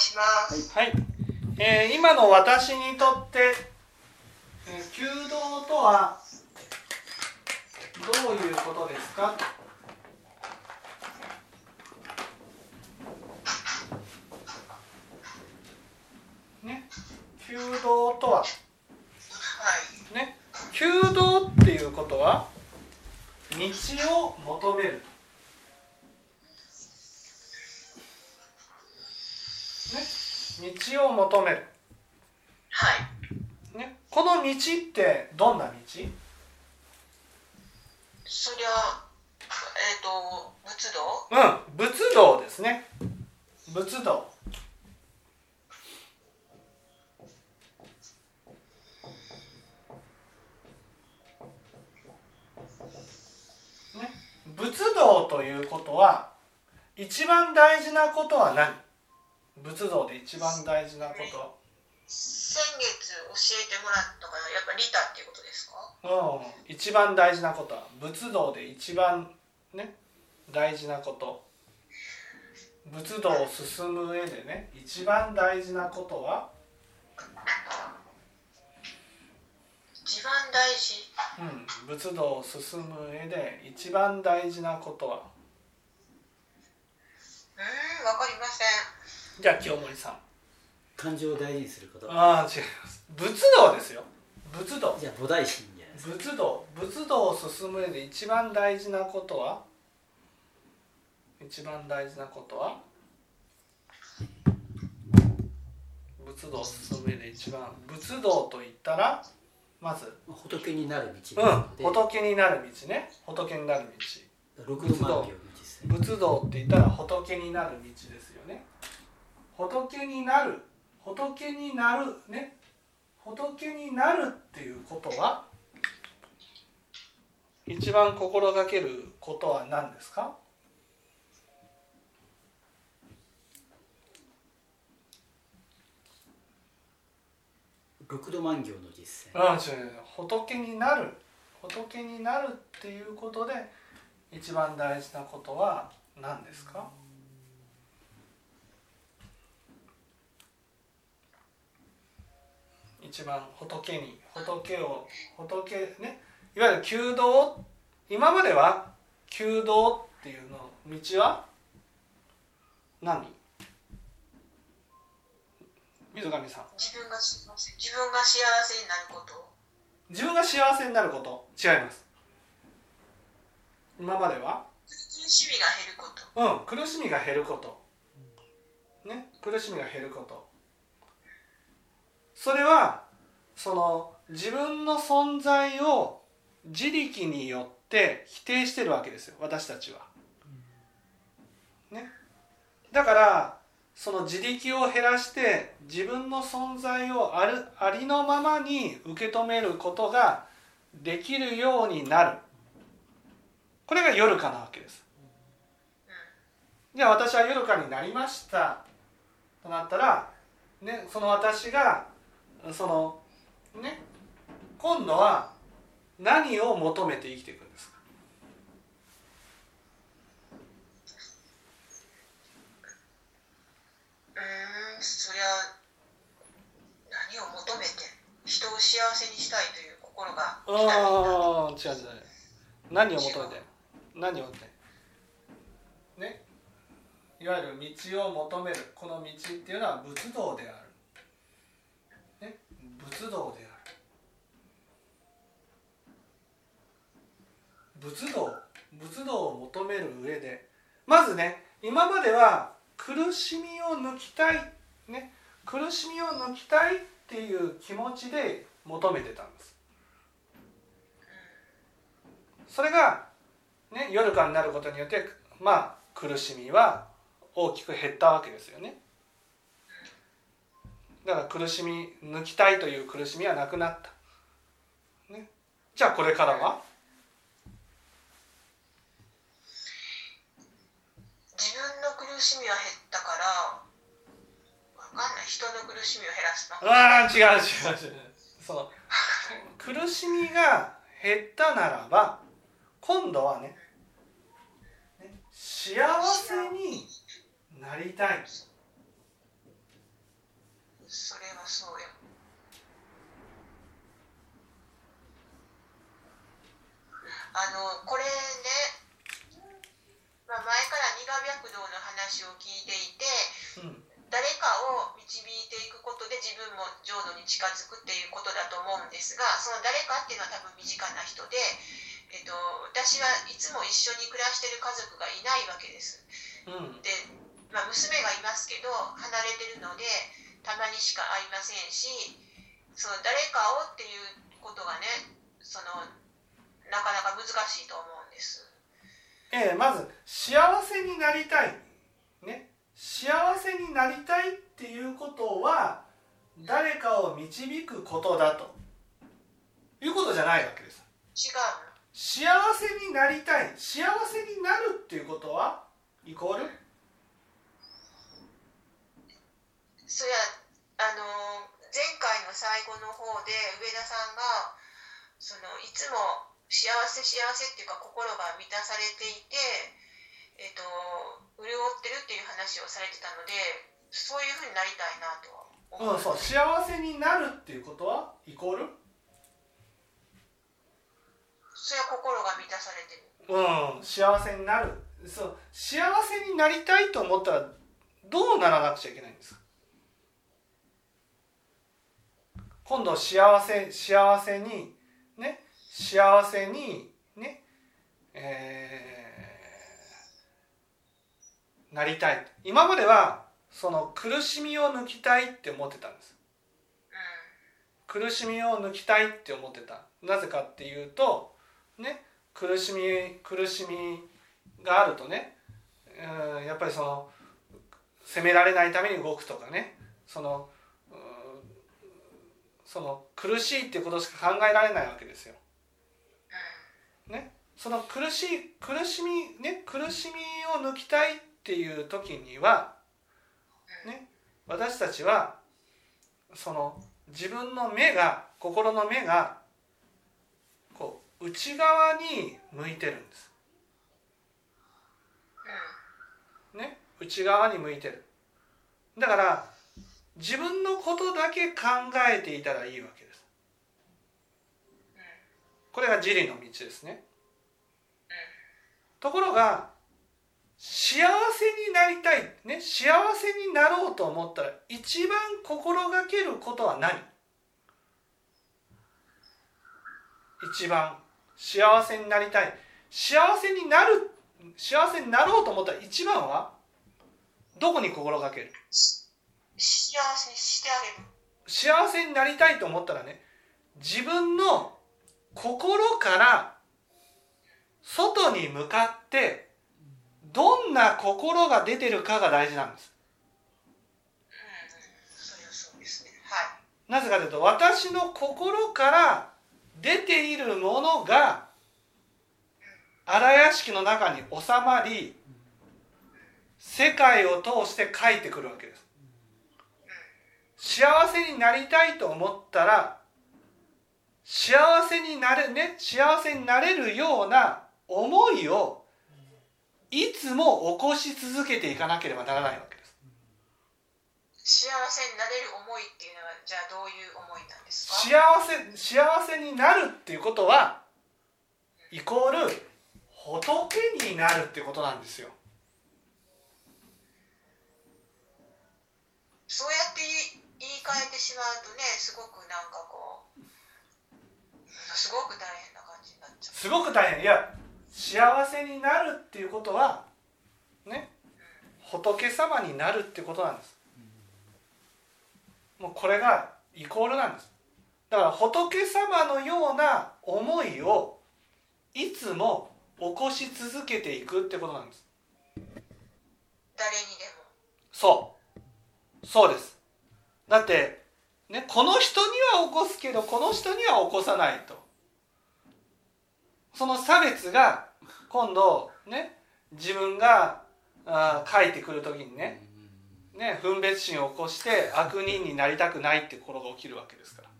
します。はい、えー今の私にとって、えー、弓道とはどういうことですか？ね？弓道とは？はい。ね？弓道っていうことは道を求める道を求める。はい。ね、この道ってどんな道？そりゃ、えっ、と、仏道？うん。仏道ですね。仏道。ね。仏道ということは一番大事なことは何？仏道で一番大事なこと。は先月教えてもらったから、やっぱ利他っていうことですか？うん、一番大事なこと。は仏道で一番ね大事なこと。仏道を進む上でね一番大事なことは、一番大事。うん、仏道を進む上で一番大事なことは？うーん、わかりません。じゃあ清盛さん。感情を大事にすること。ああ違います。仏道ですよ。仏道。じゃあ菩提心じゃないですか。仏道。仏道を進む上で一番大事なことは？一番大事なことは？仏道を進む上で一番。仏道といったらまず。仏になる道うん。仏になる道ね。仏になる六度万行の実践道仏道って言ったら仏になる道です仏になる仏になるね仏になるっていうことは一番心がけることは何ですか？六度万行の実践。うん違う違う仏になる仏になるっていうことで一番大事なことは何ですか？一番仏に仏を仏ねいわゆる弓道今までは弓道っていうの道は何？水上さん。自分が幸せ自分が幸せになること。自分が幸せになること。違います。今までは？苦しみが減ること。うん苦しみが減ること。ね苦しみが減ることそれはその自分の存在を自力によって否定してるわけですよ私たちは。ね、だからその自力を減らして自分の存在をあるありのままに受け止めることができるようになるこれが夜かなわけです。じゃあ私は夜かになりましたとなったら、ね、その私がそのね今度は何を求めて生きていくんですか？うーん、そりゃ、何を求めて、人を幸せにしたいという心が。ああ違う違う。何を求めて？何を求めて？ねいわゆる道を求めるこの道っていうのは仏道である、ね、仏道である。仏道仏道を求める上で。まずね今までは苦しみを抜きたい、ね、苦しみを抜きたいっていう気持ちで求めてたんです。それが、ね、夜間になることによってまあ苦しみは大きく減ったわけですよね。だから苦しみ抜きたいという苦しみはなくなった、ね、じゃあこれからは？自分の苦しみは減ったから、わかんない。人の苦しみを減らすの。ああ違う違う違う。その苦しみが減ったならば今度はねね幸せになりたいそれはそうよあのこれね、まあ、前から二河白道の話を聞いていてうん。誰かを導いていくことで自分も浄土に近づくっていうことだと思うんですがその誰かっていうのは多分身近な人で、えっと、私はいつも一緒に暮らしてる家族がいないわけです。うん。で、まあ、娘がいますけど離れてるのでたまにしか会いませんしその誰かをっていうことがねそのなかなか難しいと思うんです。ええまず幸せになりたい。ね。幸せになりたいっていうことは誰かを導くことだと。いうことじゃないわけです。違う。の幸せになりたい。幸せになるっていうことはイコール？そりゃあの前回の最後の方で上田さんがそのいつも幸せ幸せっていうか心が満たされていて、えっと潤ってるっていう話をされてたのでそういうふうになりたいなとは思うんそう幸せになるっていうことはイコール？それは心が満たされてる。うん幸せになる。そう幸せになりたいと思ったらどうならなくちゃいけないんですか？今度幸せ幸せにね幸せにねえーなりたい。今まではその苦しみを抜きたいって思ってたんです。苦しみを抜きたいって思ってた。なぜかっていうとね苦しみ苦しみがあるとねうんやっぱりその責められないために動くとかねそのその苦しいっていうことしか考えられないわけですよ。ね、その苦しい苦しみね？苦しみを抜きたいっていう時にはね？私たちはその自分の目が心の目がこう内側に向いてるんです。ね？内側に向いてる。だから自分のことだけ考えていたらいいわけです。これが自利の道ですね。ところが幸せになりたい、ね、幸せになろうと思ったら一番心がけることは何？一番幸せになりたい。幸せになる幸せになろうと思ったら一番は？どこに心がける？幸せにしてあげる。幸せになりたいと思ったらね自分の心から外に向かってどんな心が出てるかが大事なんです。うんうんそれはそうですね。はい。なぜかというと私の心から出ているものが荒屋敷の中に収まり世界を通して書いてくるわけです幸せになりたいと思ったら幸せになれね幸せになれるような思いをいつも起こし続けていかなければならないわけです。幸せになれる思いっていうのはじゃあどういう思いなんですか？幸せ幸せになるっていうことはイコール仏になるっていうことなんですよ。そうやって換えてしまうとねすごくなんかこうすごく大変な感じになっちゃう。すごく大変。いや幸せになるっていうことはね仏様になるっていうことなんです。もうこれがイコールなんです。だから仏様のような思いをいつも起こし続けていくってことなんです。誰にでも。そう。そうですだってねこの人には起こすけどこの人には起こさないと。その差別が今度ね自分があ書いてくる時にねね分別心を起こして悪人になりたくないって心が起きるわけですから。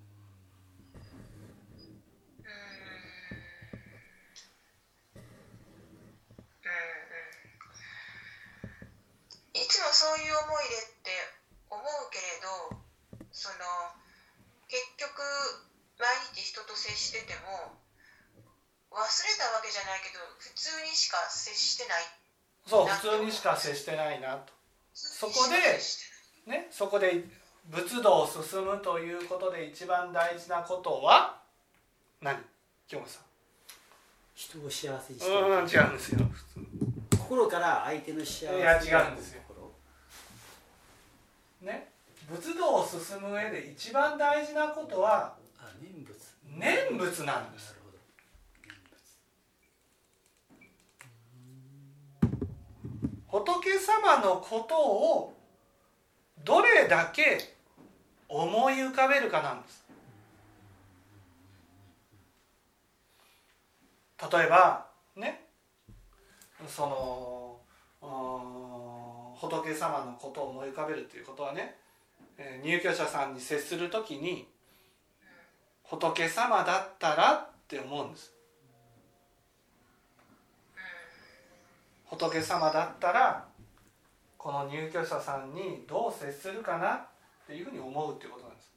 いつもそういう思いでって思うけれどけじゃないけど普通にしか接してない。そう普通にしか接してないなと。そこでねそこで仏道を進むということで一番大事なことは何？京本さん。人を幸せにしてうん違うんですよ。心から相手の幸せいや違うんですよ。ね仏道を進む上で一番大事なことは念仏。念仏なんですなるほど仏様のことをどれだけ思い浮かべるかなんです。例えばねその仏様のことを思い浮かべるということはね入居者さんに接するときに仏様だったらって思うんです。仏様だったらこの入居者さんにどう接するかなっていうふうに思うっていうことなんです。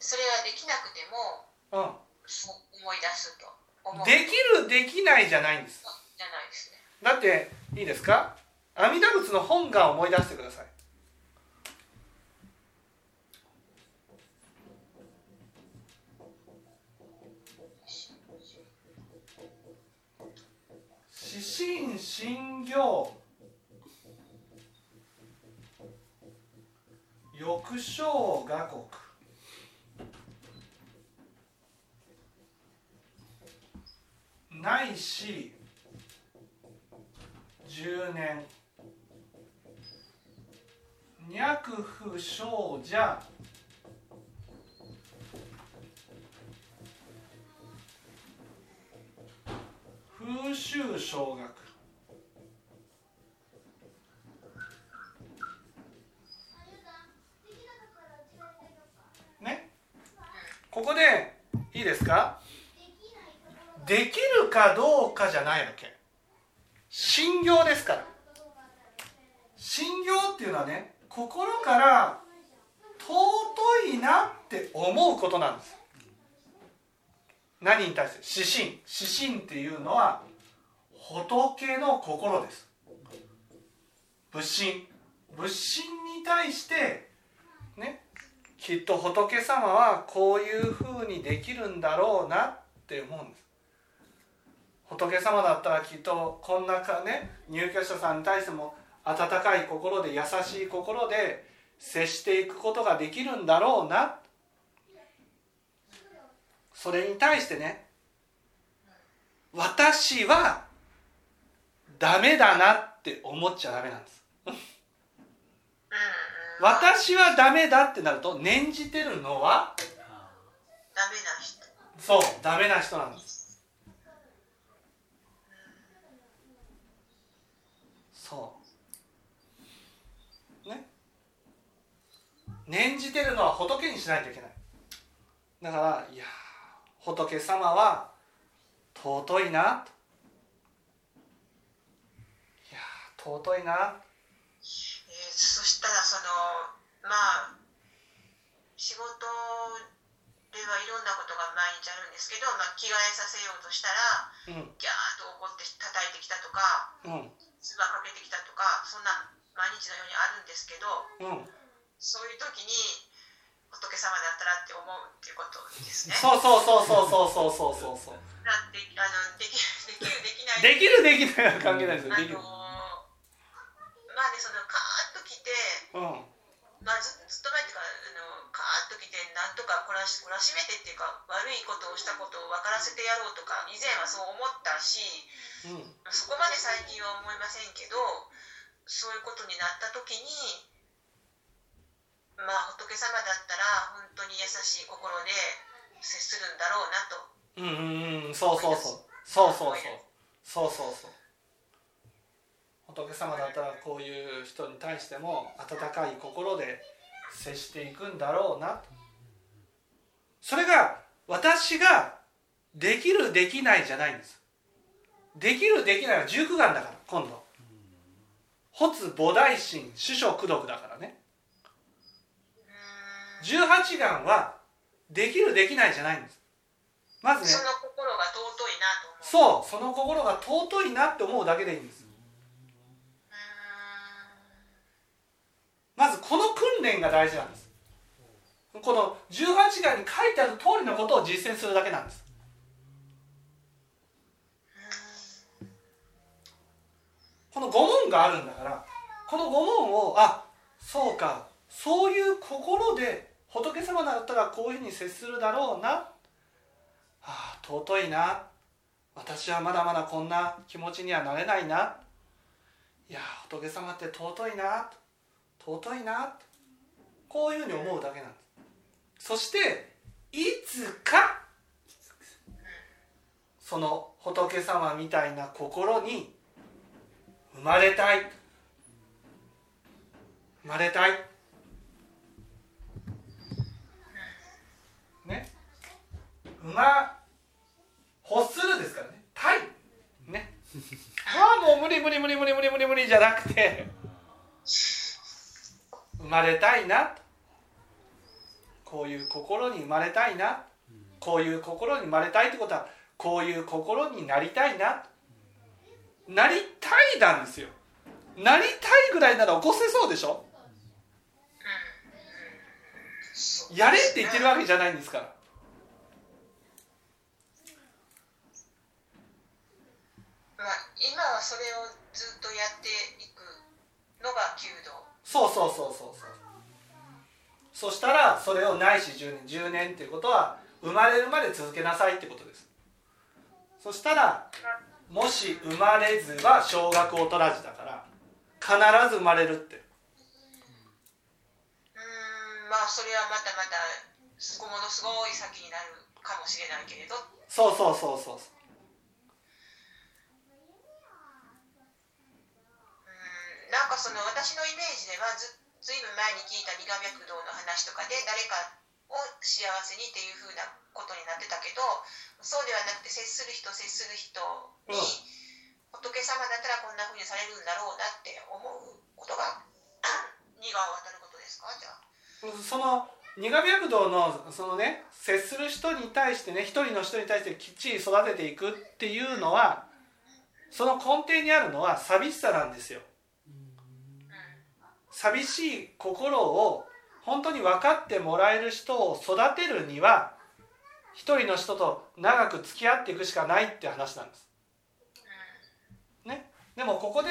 それはできなくてもうそう思い出すと思ん、うできるできないじゃないんです。じゃないですねだっていいですか？阿弥陀仏の本願を思い出してください。心心行欲生画国ないし10年。脈不生者風習小学ねここでいいですか？できるかどうかじゃないわけ。信行ですから。信行っていうのはね心から尊いなって思うことなんです。何に対して？指針。指針っていうのは仏の心です。仏心。仏心に対してねきっと仏様はこういうふうにできるんだろうなって思うんです。仏様だったらきっとこんなかね入居者さんに対しても温かい心で優しい心で接していくことができるんだろうな。それに対してね私はダメだなって思っちゃダメなんです。私はダメだってなると念じてるのは？あダメな人。そうダメな人なんです。そう。ね？念じてるのは仏にしないといけない。だからいやー仏様は尊いな。といやー尊いなたらそのまあ仕事ではいろんなことが毎日あるんですけど、まあ、着替えさせようとしたらうん。ギャーッと怒って叩いてきたとかうん。唾かけてきたとかそんな毎日のようにあるんですけどうん。そういう時に仏様だったらって思うっていうことですね。そうそうそうそうそうそうそうそう。だってあのできるできるできない。できるできないは関係ないですよ。あのまあねそのカーッと来てうん。まあ、ずずっと前っていうかあのカーッと来てなんとか懲らし懲らしめてっていうか悪いことをしたことを分からせてやろうとか以前はそう思ったしうん。そこまで最近は思いませんけどそういうことになった時にまあ仏様だったら本当に優しい心で接するんだろうなと。うんうんうん。そうそうそう。そうそうそう。そうそうそう仏様だったらこういう人に対しても温かい心で接していくんだろうなと。それが私ができるできないじゃないんです。できるできないは十九眼だから今度。発菩提心主書功徳だからね。十八眼はできるできないじゃないんです。まずね。その心が尊いなと思う。そうその心が尊いなって思うだけでいいんですまずこの訓練が大事なんです。この18巻に書いてある通りのことを実践するだけなんです。この5問があるんだからこの5問をあそうかそういう心で仏様だったらこういうふうに接するだろうな。ああ尊いな。私はまだまだこんな気持ちにはなれないな。いや仏様って尊いな。尊いなこういうふうに思うだけなんです。そしていつかその仏様みたいな心に生まれたい。生まれたい。ね。馬欲するですからね。たいね。ああもう無理無理無理無理無理無理無理じゃなくて生まれたいな。こういう心に生まれたいな。こういう心に生まれたいってことはこういう心になりたいな。なりたいなんですよ。なりたいぐらいなら起こせそうでしょ。やれって言ってるわけじゃないんですから。まあ今はそれをずっとやっていくのが弓道。そうそうそうそうそう。そしたらそれをないし10年10年っていうことは生まれるまで続けなさいってことです。そしたらもし生まれずは小学を取らずだから必ず生まれるって。うーんまあそれはまたまたものすごい先になるかもしれないけれど。そうそうそうそうそううーんなんかその私のイメージではずずいぶん前に聞いた二河脈道の話とかで誰かを幸せにっていうふうなことになってたけどそうではなくて接する人接する人に、仏様だったらこんなふうにされるんだろうなって思うことが 二河を渡ることですか？じゃあ。その二河脈道のそのね接する人に対してね一人の人に対してきっちり育てていくっていうのはその根底にあるのは寂しさなんですよ寂しい心を本当に分かってもらえる人を育てるには一人の人と長く付き合っていくしかないって話なんです。ね、でもここで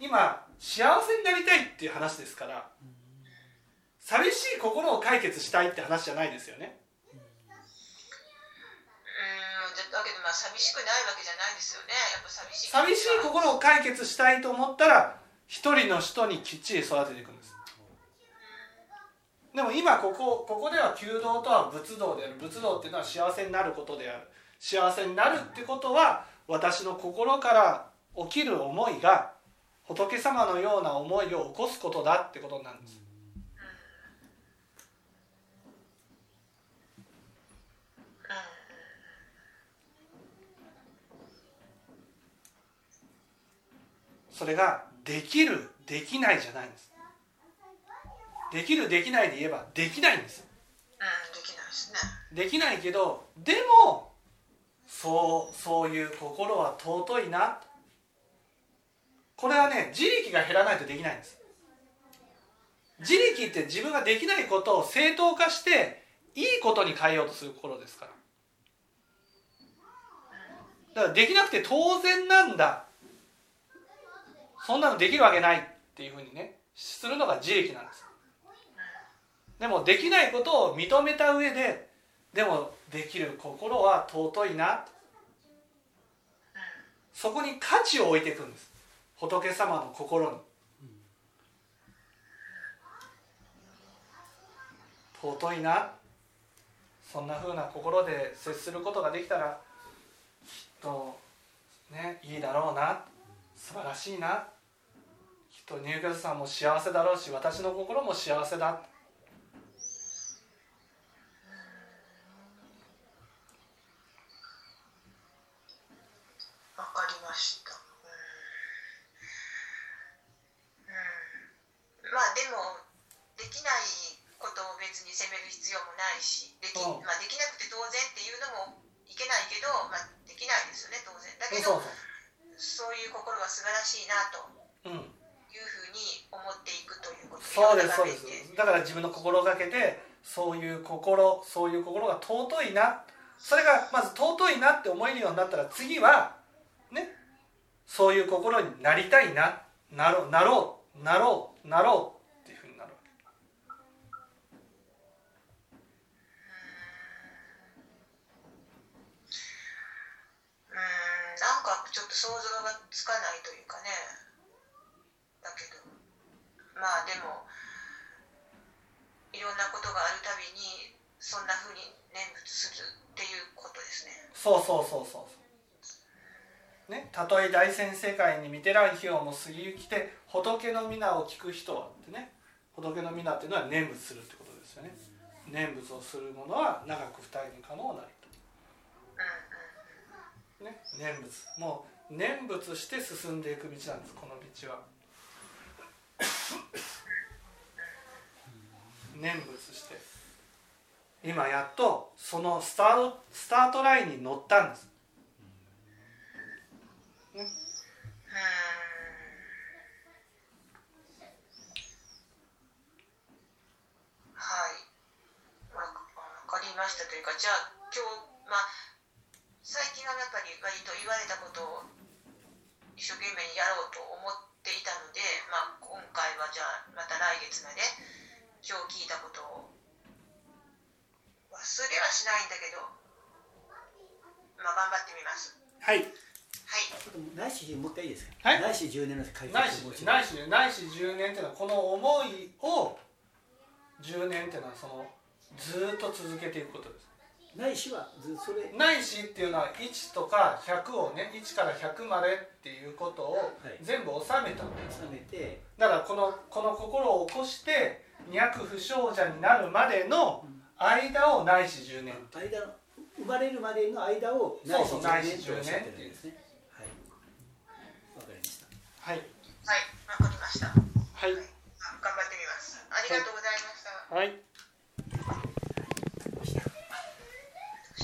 今幸せになりたいっていう話ですから寂しい心を解決したいって話じゃないですよね。うーん。だけどまあ寂しくないわけじゃないですよね。やっぱ寂しい。寂しい心を解決したいと思ったら一人の人にきっちり育てていくんです。でも今ここここでは弓道とは仏道である。仏道っていうのは幸せになることである。幸せになるってことは私の心から起きる思いが仏様のような思いを起こすことだってことなんです。それができるできないじゃないんです。できるできないで言えばできないんですうんできないですね。できないけどでもそうそういう心は尊いな。これはね自力が減らないとできないんです。自力って自分ができないことを正当化していいことに変えようとする心ですから。だからできなくて当然なんだそんなのできるわけないっていうふうにねするのが自力なんです。でもできないことを認めた上ででもできる心は尊いな。そこに価値を置いていくんです。仏様の心に。尊いな。そんなふうな心で接することができたらきっとねいいだろうな。素晴らしいな。と入居者さんも幸せだろうし私の心も幸せだ。わかりました。うん、うん、まあでもできないことを別に責める必要もないしでき,、うん。まあ、できなくて当然っていうのもいけないけど、まあ、できないですよね当然。だけそうどそう。いう心が素晴らしいなとそううんいうふうに思っていくということ。そうですそうです。だから自分の心がけてそういう心そういう心が尊いな。それがまず尊いなって思えるようになったら次はねそういう心になりたいな。なろうなろう。なろう。なろう。っていうふうになるわけ。うーん。なんかちょっと想像がつかないというかね。だけどまあでもいろんなことがあるたびにそんなふうに念仏するっていうことですね。そうそうそうそうそう。ねたとえ大先世界に見てらん費用も過ぎゆきて仏の皆を聞く人はってね仏の皆っていうのは念仏するってことですよね。念仏をする者は長く二重に可能なりと。ね、念仏。もう念仏して進んでいく道なんですこの道は念仏して。今やっとそのスタートスタートラインに乗ったんです、ね、うんはい。わかりましたというかじゃあ今日まあ最近はやっぱり割と言われたことを一生懸命にやろうと思っていたので、まあ、回はじゃあまた来月まで今日聞いたことを忘れはしないんだけどまあ頑張ってみます。はい。はい。ちょっと内視もう一回いいですか、はい。内視10年の解ないし説をないしないし10年っていうのはこの思いを10年っていうのはそのずーっと続けていくことですないしはそれ。ないしっていうのは1とか100をね1から100までっていうことを全部収めたん、はい、収めて。だからこのこの心を起こして二百不祥者になるまでの間をないし10年、生まれるまでの間をないし10年っていうんですね。はい。わかりました。はい。はいわかりました。はい、はい、頑張ってみます。ありがとうございました。はい。